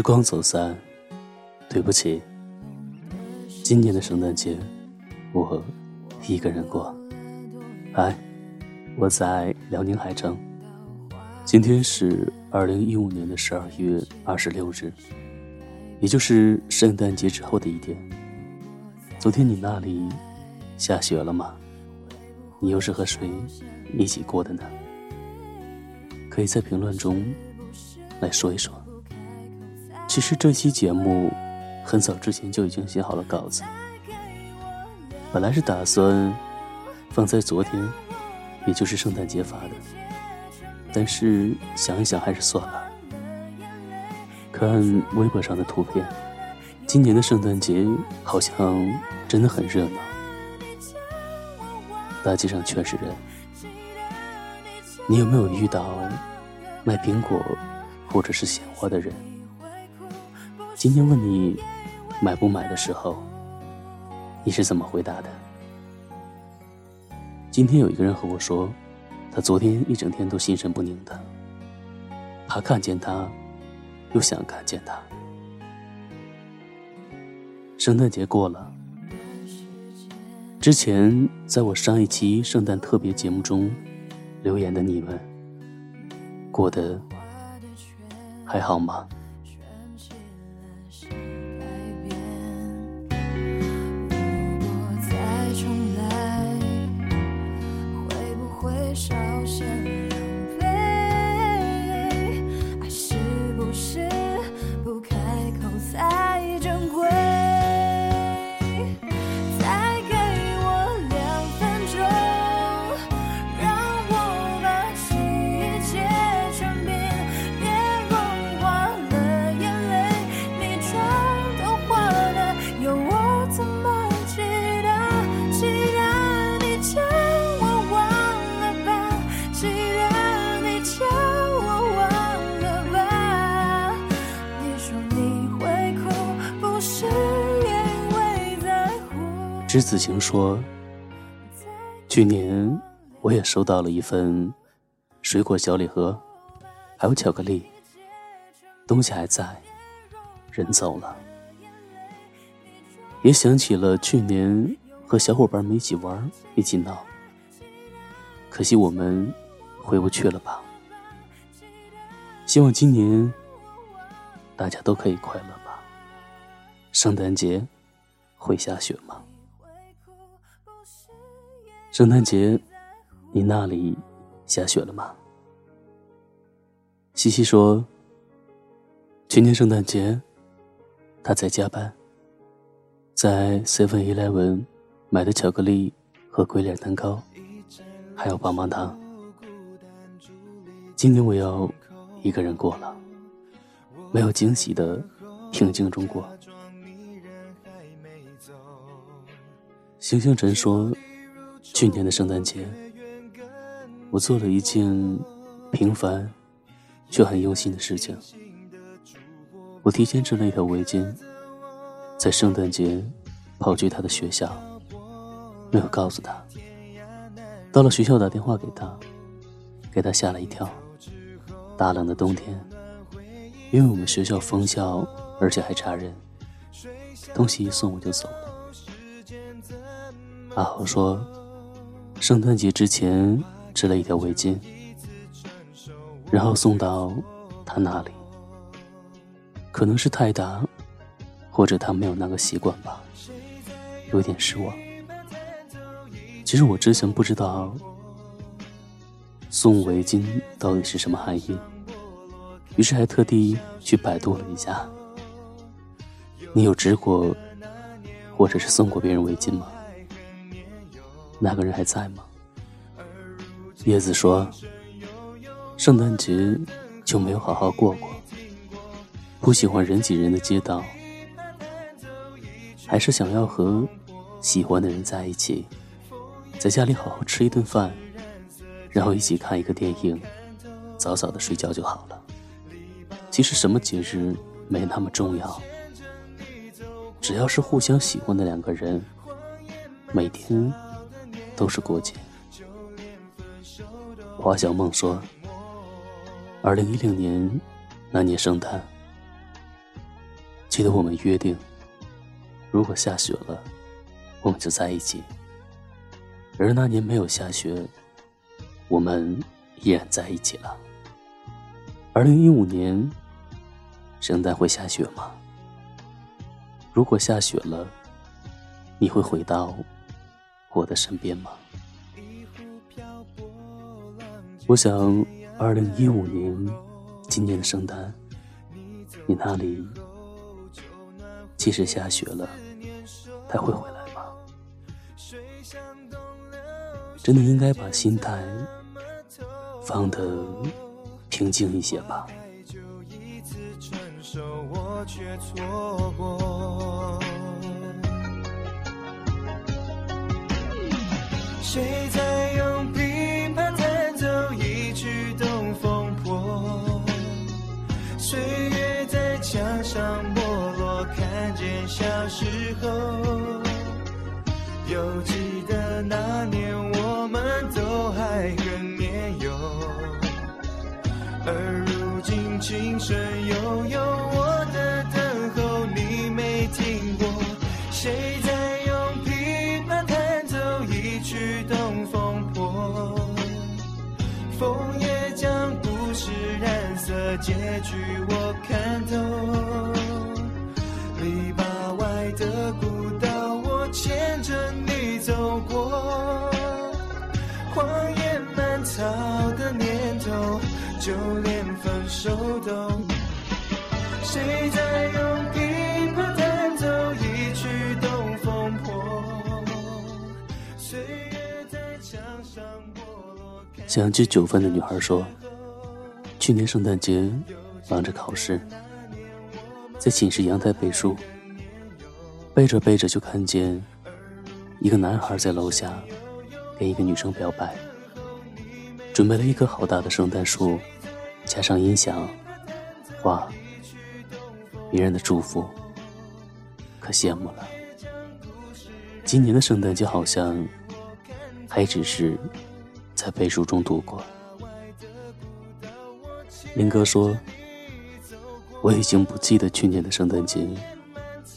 时光走散，对不起，今年的圣诞节我一个人过。嗨，我在辽宁海城，今天是二零一五年的十二月二十六日，也就是圣诞节之后的一天。昨天你那里下雪了吗？你又是和谁一起过的呢？可以在评论中来说一说。其实这期节目很早之前就已经写好了稿子，本来是打算放在昨天，也就是圣诞节发的，但是想一想还是算了。看微博上的图片。今年的圣诞节好像真的很热闹，大街上全是人。你有没有遇到卖苹果或者是鲜花的人？今天问你买不买的时候，你是怎么回答的？今天有一个人和我说，他昨天一整天都心神不宁的，怕看见他，又想看见他。圣诞节过了，之前在我上一期圣诞特别节目中留言的你们，过得还好吗？之子晴说：“去年我也收到了一份水果小礼盒，还有巧克力。东西还在，人走了。也想起了去年和小伙伴们一起玩，一起闹。可惜我们回不去了吧？希望今年大家都可以快乐吧。圣诞节会下雪吗？”圣诞节，你那里下雪了吗？西西说，去年圣诞节，他在加班，在 Seven Eleven 买的巧克力和鬼脸蛋糕，还有棒棒糖。今年我要一个人过了，没有惊喜的平静中过。星星晨说。去年的圣诞节，我做了一件平凡却很用心的事情。我提前织了一条围巾，在圣诞节跑去他的学校，没有告诉他。到了学校打电话给他，给他吓了一跳。大冷的冬天，因为我们学校封校，而且还查人，东西一送我就走了。阿豪说。圣诞节之前织了一条围巾，然后送到他那里。可能是太大，或者他没有那个习惯吧，有点失望。其实我之前不知道送围巾到底是什么含义，于是还特地去百度了一下。你有织过，或者是送过别人围巾吗？那个人还在吗？叶子说：“圣诞节就没有好好过过，不喜欢人挤人的街道，还是想要和喜欢的人在一起，在家里好好吃一顿饭，然后一起看一个电影，早早的睡觉就好了。其实什么节日没那么重要，只要是互相喜欢的两个人，每天。”都是过节。华小梦说：“二零一零年那年圣诞，记得我们约定，如果下雪了，我们就在一起。而那年没有下雪，我们依然在一起了。二零一五年，圣诞会下雪吗？如果下雪了，你会回到我的身边吗？”我想，二零一五年今年的圣诞，你那里即使下雪了，他会回来吗？真的应该把心态放得平静一些吧。谁在用琵琶弹奏一曲《东风破》？岁月在墙上剥落，看见小时候。犹记得那年我们都还很年幼，而如今琴声悠悠，我的等候你没听过，谁？结局我看透。篱笆外的孤岛，我牵着你走过。荒野蔓草的年头，就连分手都。谁在用琵琶弹奏一曲东风破？岁月在墙上剥落。想去九分的女孩说：“去年圣诞节忙着考试，在寝室阳台背书。”背着背着，就看见一个男孩在楼下跟一个女生表白，准备了一棵好大的圣诞树，加上音响、花，别人的祝福，可羡慕了。今年的圣诞节好像还只是在背书中度过。林哥说：“我已经不记得去年的圣诞节。”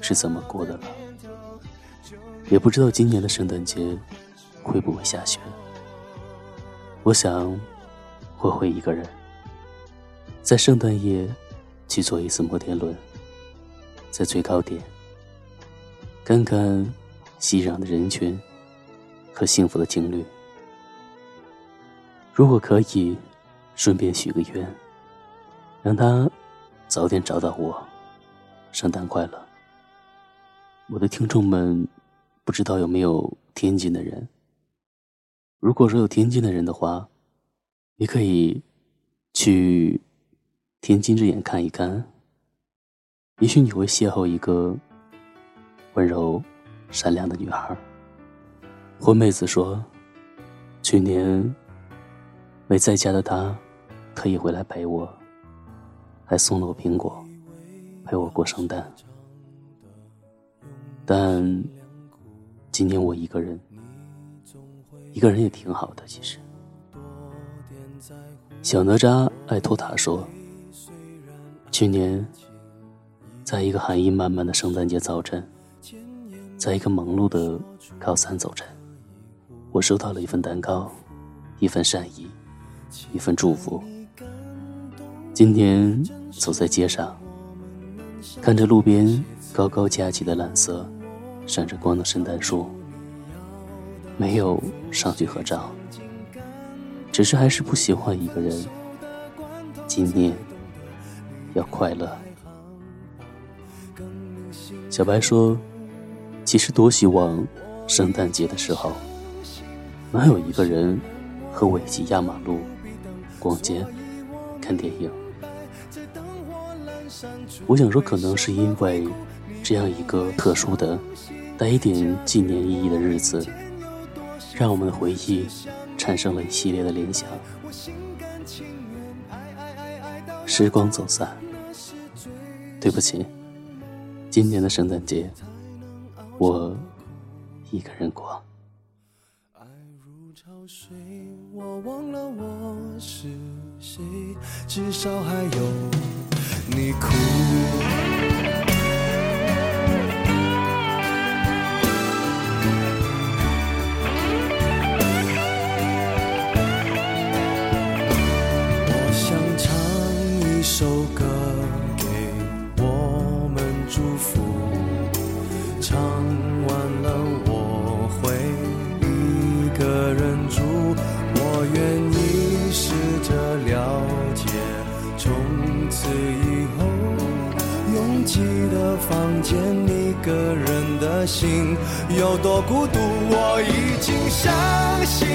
是怎么过的了？也不知道今年的圣诞节会不会下雪。我想我会一个人在圣诞夜去坐一次摩天轮，在最高点看看熙攘的人群和幸福的情侣。如果可以，顺便许个愿，让他早点找到我。圣诞快乐！我的听众们，不知道有没有天津的人？如果说有天津的人的话，你可以去天津之眼看一看，也许你会邂逅一个温柔、善良的女孩。婚妹子说，去年没在家的她特意回来陪我，还送了我苹果，陪我过圣诞。但今年我一个人，一个人也挺好的。其实，小哪吒爱托塔说，去年，在一个寒意漫漫的圣诞节早晨，在一个忙碌的高三早晨，我收到了一份蛋糕，一份善意，一份祝福。今年走在街上，看着路边。高高架起的蓝色、闪着光的圣诞树，没有上去合照，只是还是不喜欢一个人。今年要快乐。小白说：“其实多希望圣诞节的时候，能有一个人和我一起压马路、逛街、看电影。”我想说，可能是因为。这样一个特殊的、带一点纪念意义的日子，让我们的回忆产生了一系列的联想。时光走散，对不起，今年的圣诞节，我一个人过。我忘了我是谁，至少还有你哭。见，一个人的心有多孤独。我已经相信，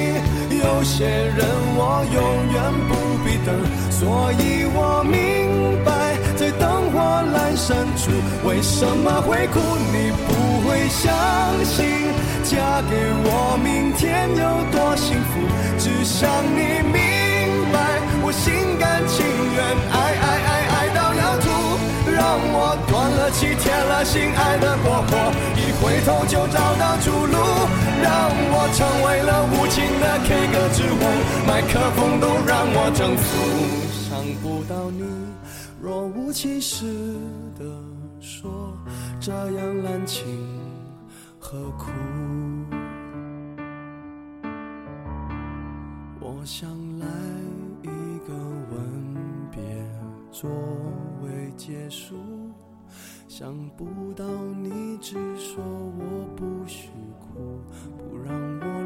有些人我永远不必等，所以我明白，在灯火阑珊处，为什么会哭？你不会相信，嫁给我，明天有多幸福？只想你明白，我心甘情愿，爱爱爱爱到要吐，让我断了气，铁了心，爱的过火，一回头就找到出路，让我成为了无情的 K 歌之王，麦克风都让我征服，想不到你若无其事的说，这样滥情何苦？我想来一个吻别作结束。想不到你只说我不许哭不让我